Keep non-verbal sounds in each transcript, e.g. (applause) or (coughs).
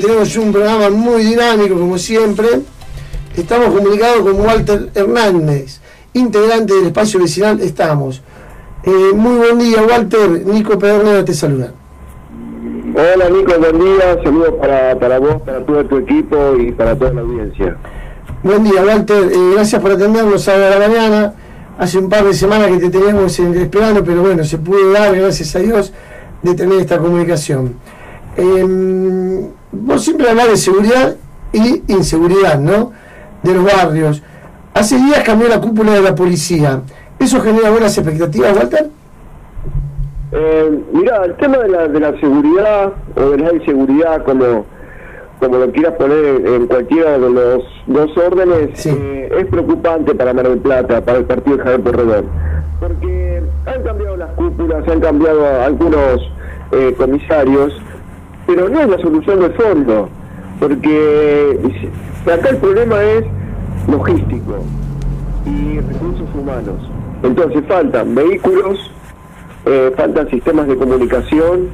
Tenemos un programa muy dinámico, como siempre. Estamos comunicados con Walter Hernández, integrante del espacio vecinal Estamos. Eh, muy buen día, Walter. Nico Pedernera te saluda. Hola, Nico, buen día. Saludos para, para vos, para todo tu equipo y para toda la audiencia. Buen día, Walter. Eh, gracias por atendernos a la mañana. Hace un par de semanas que te teníamos en esperando, pero bueno, se pudo dar, gracias a Dios, de tener esta comunicación. Eh, vos siempre hablas de seguridad y inseguridad, ¿no? De los barrios. Hace días cambió la cúpula de la policía. ¿Eso genera buenas expectativas, Walter? Eh, mira, el tema de la, de la seguridad o de la inseguridad, como, como lo quieras poner en cualquiera de los dos órdenes, eh, es preocupante para Mar del Plata, para el partido de Javier Porredón. Porque han cambiado las cúpulas, han cambiado algunos eh, comisarios, pero no es la solución de fondo, porque acá el problema es logístico y recursos humanos. Entonces faltan vehículos, eh, faltan sistemas de comunicación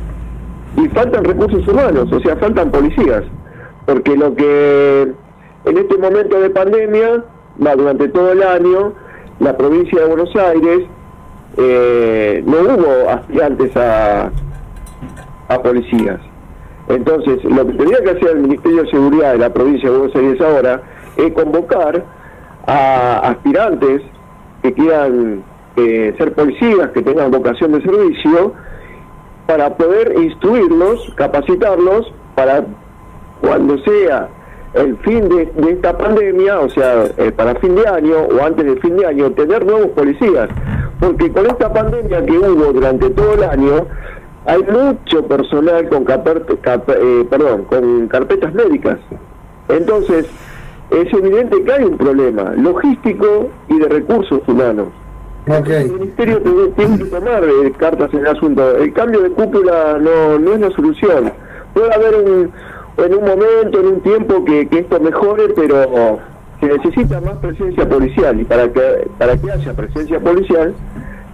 y faltan recursos humanos, o sea, faltan policías, porque lo que en este momento de pandemia, durante todo el año, la provincia de Buenos Aires eh, no hubo aspirantes a, a policías. Entonces, lo que tendría que hacer el Ministerio de Seguridad de la provincia de Buenos Aires ahora es convocar a aspirantes que quieran eh, ser policías, que tengan vocación de servicio, para poder instruirlos, capacitarlos, para cuando sea el fin de, esta pandemia, o sea, eh, para fin de año o antes del fin de año, tener nuevos policías. Porque con esta pandemia que hubo durante todo el año, hay mucho personal con, eh, perdón, con carpetas médicas. Entonces, es evidente que hay un problema logístico y de recursos humanos. El Ministerio tiene que tomar eh, cartas en el asunto. El cambio de cúpula no, no es la solución. Puede haber un, en un momento, en un tiempo que, esto mejore, pero se necesita más presencia policial y para que, para que haya presencia policial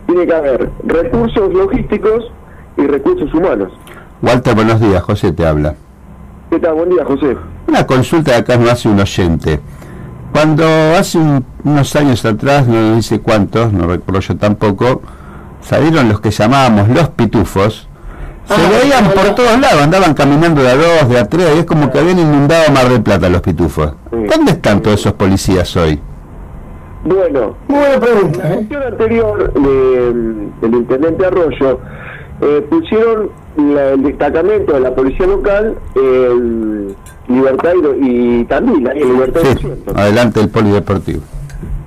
tiene que haber recursos logísticos y recursos humanos. Walter, buenos días. José te habla. ¿Qué tal? Buen día, José. Una consulta de acá no hace un oyente. Cuando hace unos años atrás, no dice cuántos, no recuerdo yo tampoco, salieron los que llamábamos los pitufos, se ah, veían por todos lados, andaban caminando de a dos, de a tres, y es como que habían inundado Mar del Plata los pitufos. ¿Dónde están todos esos policías hoy? Bueno, buena pregunta. En la gestión anterior del intendente Arroyo eh, pusieron el destacamento de la policía local en Libertad y, también en Libertad sí, Adelante el polideportivo.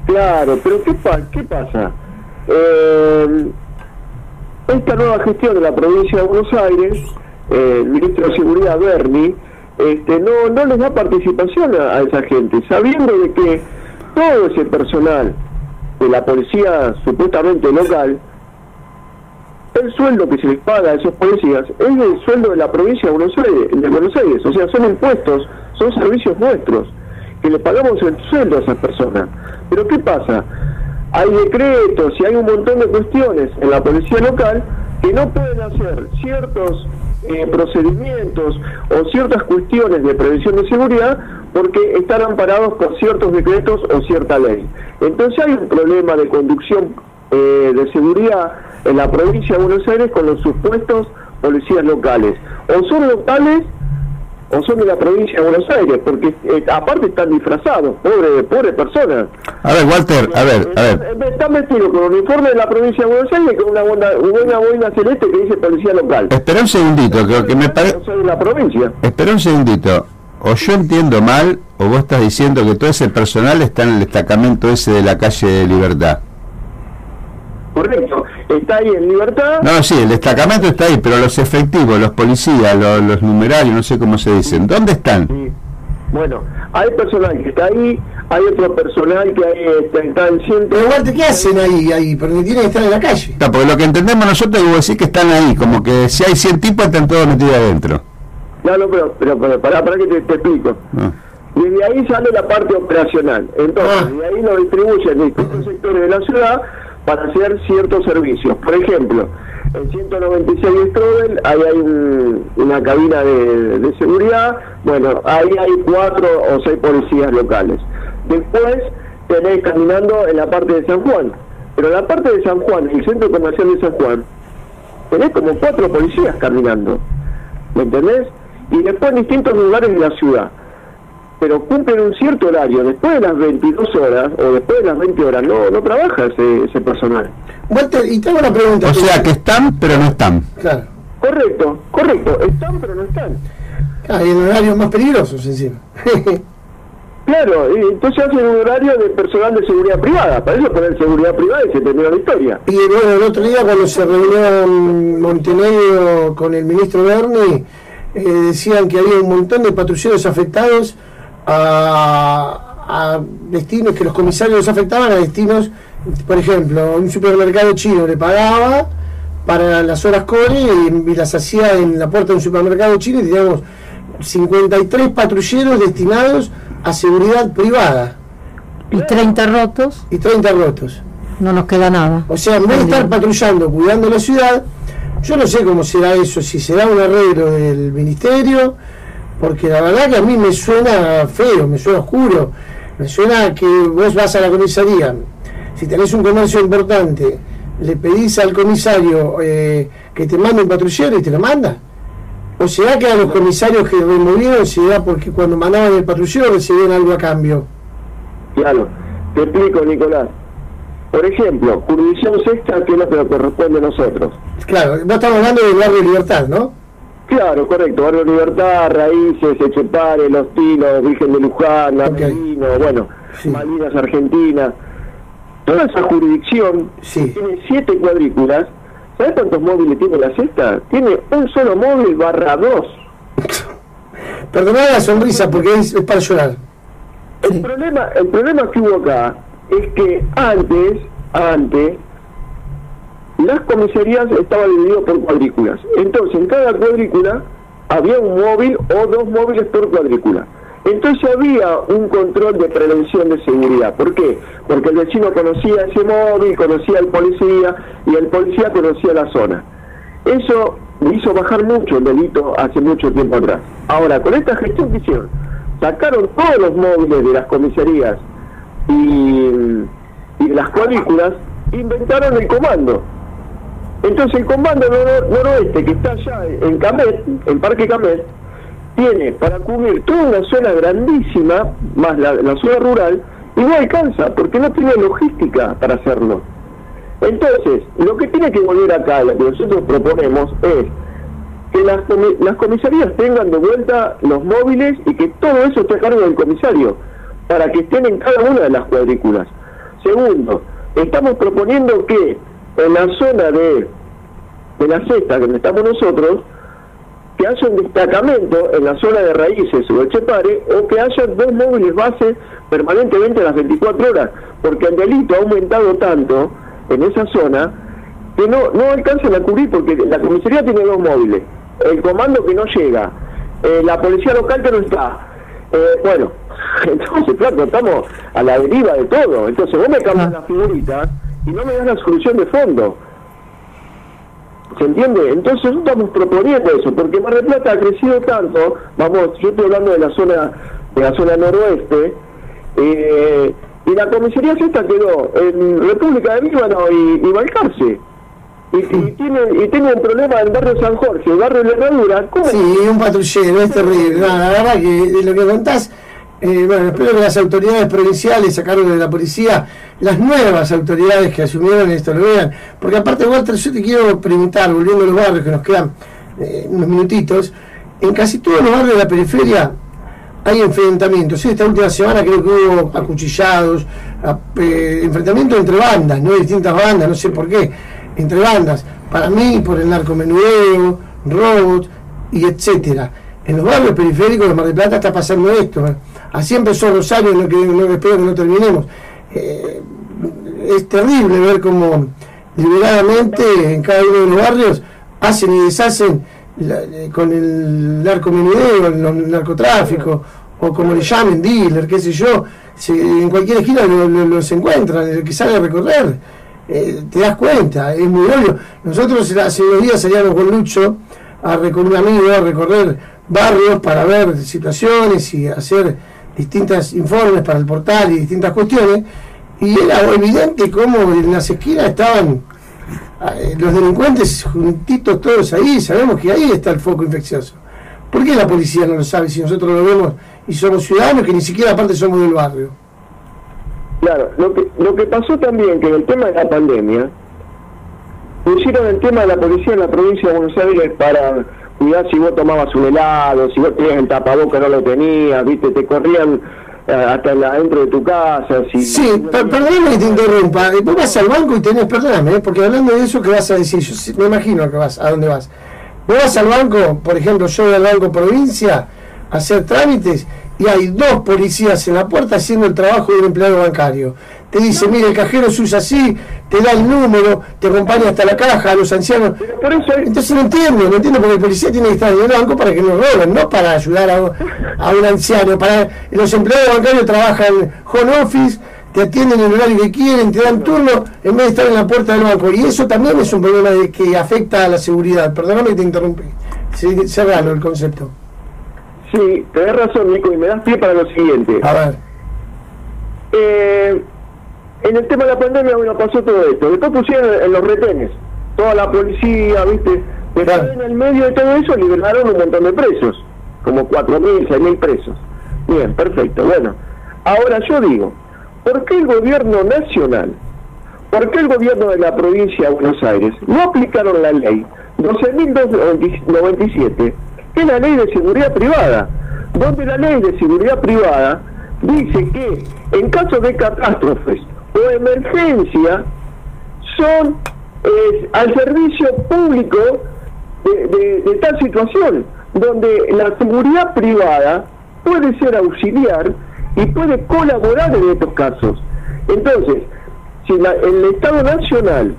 Claro, pero ¿qué, qué pasa? Eh, esta nueva gestión de la provincia de Buenos Aires, eh, el ministro de Seguridad Berni, este, no, no les da participación a, esa gente, sabiendo de que todo ese personal de la policía supuestamente local, el sueldo que se les paga a esos policías es el sueldo de la provincia de Buenos Aires, de Buenos Aires. o sea, son impuestos, son servicios nuestros, que le pagamos el sueldo a esas personas. Pero ¿qué pasa? hay decretos y hay un montón de cuestiones en la policía local que no pueden hacer ciertos eh, procedimientos o ciertas cuestiones de prevención de seguridad porque están amparados por ciertos decretos o cierta ley. Entonces hay un problema de conducción eh, de seguridad en la provincia de Buenos Aires con los supuestos policías locales. O son locales o son de la provincia de Buenos Aires, porque eh, aparte están disfrazados, pobre, pobre personas. A ver, Walter, a ver, a ver. Están vestidos con uniforme de la provincia de Buenos Aires con una buena, una boina celeste que dice policía local. Espera un segundito, creo que me parece... de la provincia. Espera un segundito. O yo entiendo mal, o vos estás diciendo que todo ese personal está en el destacamento ese de la calle de Libertad. Correcto está ahí en libertad. No, sí, el destacamento está ahí, pero los efectivos, los policías, los, numerarios, no sé cómo se dicen, ¿dónde están? Bueno, hay personal que está ahí, hay otro personal que ahí está, está en centro. Pero igual, ¿qué hacen ahí? ahí? Porque tienen que estar en la calle. No, porque lo que entendemos nosotros es decir que están ahí, como que si hay 100 tipos están todos metidos adentro. No, no, pero, pero, pero para, para que te, explico. Ah. Desde ahí sale la parte operacional. Entonces, ah. de ahí lo distribuyen en distintos sectores de la ciudad para hacer ciertos servicios. Por ejemplo, En 196 Strobel, ahí hay una cabina de, seguridad, bueno, ahí hay cuatro o seis policías locales. Después tenés caminando en la parte de San Juan, pero en la parte de San Juan, el centro comercial de San Juan, tenés como cuatro policías caminando, ¿me entendés? Y después en distintos lugares de la ciudad pero cumplen un cierto horario. Después de las 22 horas o después de las 20 horas no, no trabaja ese, ese personal. Walter, y tengo una pregunta. O sea que están, pero no están. Claro. Correcto, correcto. Están, pero no están. Ah, y en horarios más peligrosos encima. (laughs) Claro, y entonces hacen un horario de personal de seguridad privada, para eso poner seguridad privada y se termina la historia. Y bueno, el otro día cuando se reunió en Montenegro con el ministro Berni, eh, decían que había un montón de patrulleros afectados a, destinos que los comisarios los afectaban a destinos, por ejemplo, un supermercado chino le pagaba para las horas core y, las hacía en la puerta de un supermercado chino y teníamos 53 patrulleros destinados a seguridad privada. Y 30 rotos. Y 30 rotos. No nos queda nada. O sea, en vez de estar patrullando, cuidando la ciudad, yo no sé cómo será eso, si será un arreglo del ministerio, porque la verdad que a mí me suena feo, me suena oscuro, me suena que vos vas a la comisaría, si tenés un comercio importante, le pedís al comisario eh, que te mande un patrullero y te lo manda. ¿O será que a los comisarios que removieron se da porque cuando mandaban el patrullero recibían algo a cambio? Claro, te explico, Nicolás. Por ejemplo, jurisdicción sexta, que es lo que nos corresponde a nosotros. Claro, vos estamos hablando del barrio Libertad, ¿no? Claro, correcto. Barrio Libertad, Raíces, Echepare, Los Tinos, Virgen de Luján, okay. bueno, Malinas, Argentina. Toda esa jurisdicción tiene siete cuadrículas. ¿Sabes cuántos móviles tiene la sexta? Tiene un solo móvil barra dos. Perdonad la sonrisa porque es, para llorar. El problema, el problema que hubo acá es que antes, antes, las comisarías estaban divididas por cuadrículas. Entonces, en cada cuadrícula había un móvil o dos móviles por cuadrícula. Entonces había un control de prevención de seguridad. ¿Por qué? Porque el vecino conocía ese móvil, conocía al policía y el policía conocía la zona. Eso hizo bajar mucho el delito hace mucho tiempo atrás. Ahora, con esta gestión que hicieron, sacaron todos los móviles de las comisarías y, las cuadrículas, inventaron el comando. Entonces el comando noroeste que está allá en Camet, en Parque Camet, tiene para cubrir toda una zona grandísima, más la, zona rural, y no alcanza, porque no tiene logística para hacerlo. Entonces, lo que tiene que volver acá, lo que nosotros proponemos es que las, las comisarías tengan de vuelta los móviles y que todo eso esté a cargo del comisario, para que estén en cada una de las cuadrículas. Segundo, estamos proponiendo que en la zona de, de la cesta donde estamos nosotros, que haya un destacamento en la zona de raíces o Chepare, o que haya dos móviles base permanentemente a las 24 horas, porque el delito ha aumentado tanto en esa zona que no, no alcanzan a cubrir porque la comisaría tiene dos móviles, el comando que no llega, eh, la policía local que no está. Eh, bueno, (laughs) entonces, claro, estamos a la deriva de todo. Entonces, vos me cambias la figurita y no me das la solución de fondo. ¿Se entiende? Entonces estamos proponiendo eso, porque Mar del Plata ha crecido tanto, vamos, yo estoy hablando de la zona, de la zona noroeste, eh, y la comisaría esta quedó en República de Líbano y, y Balcarce. Y, tiene, y tiene un problema en el barrio San Jorge, el barrio de Herradura. Sí, un patrullero, es terrible. la verdad que lo que contás eh, bueno, espero que las autoridades provinciales sacaron de la policía, las nuevas autoridades que asumieron esto lo vean. Porque aparte, Walter, yo te quiero preguntar, volviendo a los barrios que nos quedan eh, unos minutitos, en casi todos los barrios de la periferia hay enfrentamientos. Esta última semana creo que hubo acuchillados, eh, enfrentamientos entre bandas, no distintas bandas, no sé por qué, entre bandas. Para mí, por el narcomenudeo, robots y etcétera. En los barrios periféricos de Mar del Plata está pasando esto. Así empezó Rosario, lo que, espero que no terminemos. Eh, es terrible ver cómo liberadamente en cada uno de los barrios hacen y deshacen eh, con el narcomenudeo, el, narcotráfico, o como le llamen, dealer, qué sé yo, en cualquier esquina los lo, encuentran, el que sale a recorrer. eh, te das cuenta, es muy obvio. Nosotros hace unos días salíamos con Lucho a recorrer, un amigo, a recorrer barrios para ver situaciones y hacer distintos informes para el portal y distintas cuestiones, y era evidente cómo en las esquinas estaban eh, los delincuentes juntitos todos ahí, sabemos que ahí está el foco infeccioso. ¿Por qué la policía no lo sabe si nosotros lo vemos y somos ciudadanos que ni siquiera aparte somos del barrio? Claro, lo que, lo que pasó también que en el tema de la pandemia, pusieron el tema de la policía en la provincia de Buenos Aires para cuidar si vos tomabas un helado, si vos tenías el tapaboca no lo tenías, viste, te corrían eh, hasta dentro de tu casa. Si sí, perdóname que te interrumpa. Vos vas al banco y tenés, perdóname, ¿eh? porque hablando de eso, ¿qué vas a decir? Yo me imagino que vas, a dónde vas. Vos vas al banco, por ejemplo, yo voy al banco provincia a hacer trámites y hay dos policías en la puerta haciendo el trabajo de un empleado bancario. Te dice, mire, el cajero se usa así, te da el número, te acompaña hasta la caja, a los ancianos. Entonces no entiendo, no entiendo porque el policía tiene que estar en el banco para que no roben, no para ayudar a, un anciano. Para Los empleados bancarios trabajan home office, te atienden en el horario que quieren, te dan turno en vez de estar en la puerta del banco. Y eso también es un problema de que afecta a la seguridad. Perdóname que te interrumpí. Cerralo el concepto. Sí, tenés razón, Nico, y me das pie para lo siguiente. A ver. Eh, en el tema de la pandemia, bueno, pasó todo esto. Después pusieron en los retenes toda la policía, ¿viste? Pero en el medio de todo eso liberaron un montón de presos, como 4.000, 6.000 presos. Bien, perfecto. Bueno, ahora yo digo, ¿por qué el gobierno nacional, por qué el gobierno de la provincia de Buenos Aires no aplicaron la ley 12.297, que es la ley de seguridad privada? Donde la ley de seguridad privada dice que en caso de catástrofes o emergencia son al servicio público de, tal situación, donde la seguridad privada puede ser auxiliar y puede colaborar en estos casos. Entonces, si el Estado Nacional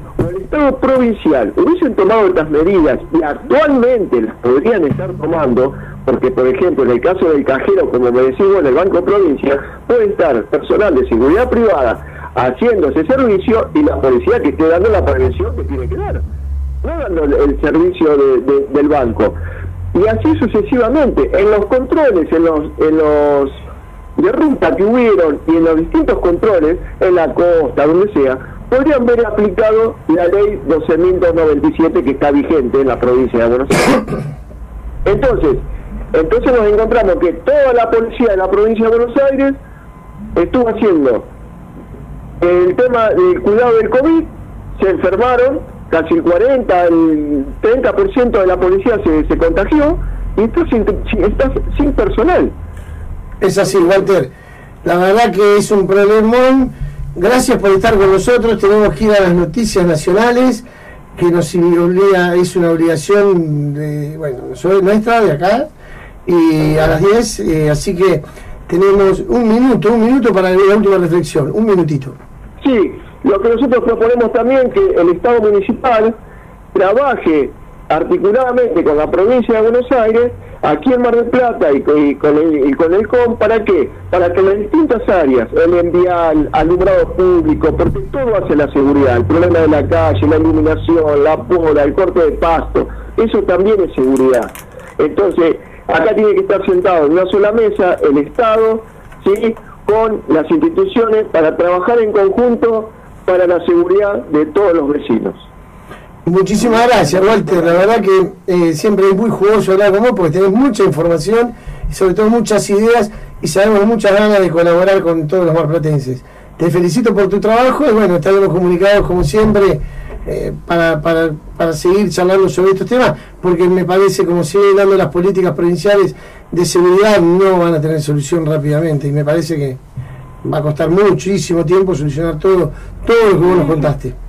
Estado Provincial hubiesen tomado estas medidas y actualmente las podrían estar tomando, porque por ejemplo en el caso del cajero, como me decimos en el Banco Provincia, puede estar personal de seguridad privada haciendo ese servicio y la policía que esté dando la prevención que tiene que dar, no dando el, servicio del banco. Y así sucesivamente, en los controles, en los, en los de ruta que hubieron y en los distintos controles, en la costa, donde sea, podrían haber aplicado la ley 12.297 que está vigente en la provincia de Buenos Aires. (coughs) Entonces, entonces nos encontramos que toda la policía de la provincia de Buenos Aires estuvo haciendo el tema del cuidado del COVID, se enfermaron, casi el 40, el 30% de la policía se, se contagió, y esto sin, está sin personal. Es así, Walter. La verdad que es un problemón. Gracias por estar con nosotros. Tenemos que ir a las noticias nacionales, que nos obliga, es una obligación de, bueno, nuestra de acá, y a las 10, eh, así que tenemos un minuto, un minuto para la última reflexión, un minutito. Sí, lo que nosotros proponemos también que el Estado municipal trabaje articuladamente con la provincia de Buenos Aires, aquí en Mar del Plata y, con, el, con el COM, ¿para qué? Para que las distintas áreas, el envial, alumbrado público, porque todo hace la seguridad, el problema de la calle, la iluminación, la poda, el corte de pasto, eso también es seguridad. Entonces, acá tiene que estar sentado en una sola mesa el Estado, ¿sí? con las instituciones para trabajar en conjunto para la seguridad de todos los vecinos. Muchísimas gracias, Walter. La verdad que eh, siempre es muy jugoso hablar con vos porque tenés mucha información y sobre todo muchas ideas y sabemos muchas ganas de colaborar con todos los marplatenses. Te felicito por tu trabajo y bueno, estaremos comunicados como siempre eh, para, para, para seguir charlando sobre estos temas porque me parece como siguen dando las políticas provinciales de seguridad no van a tener solución rápidamente y me parece que va a costar muchísimo tiempo solucionar todo, todo lo que vos nos contaste.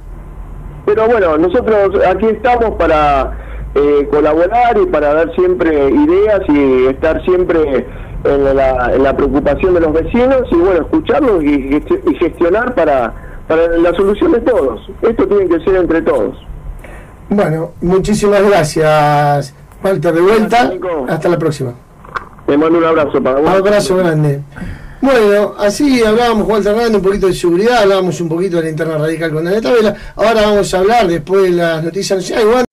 Pero bueno, nosotros aquí estamos para eh, colaborar y para dar siempre ideas y estar siempre en la, en la preocupación de los vecinos y bueno, escucharlos y, gestionar para, para la solución de todos. Esto tiene que ser entre todos. Bueno, muchísimas gracias, Walter, de vuelta. Hasta la próxima. Te mando un abrazo para vos. Un abrazo grande. Bueno, así hablábamos Walter Hernández un poquito de seguridad, hablábamos un poquito de la interna radical con Daniel Tabela. Ahora vamos a hablar después de las noticias nacionales.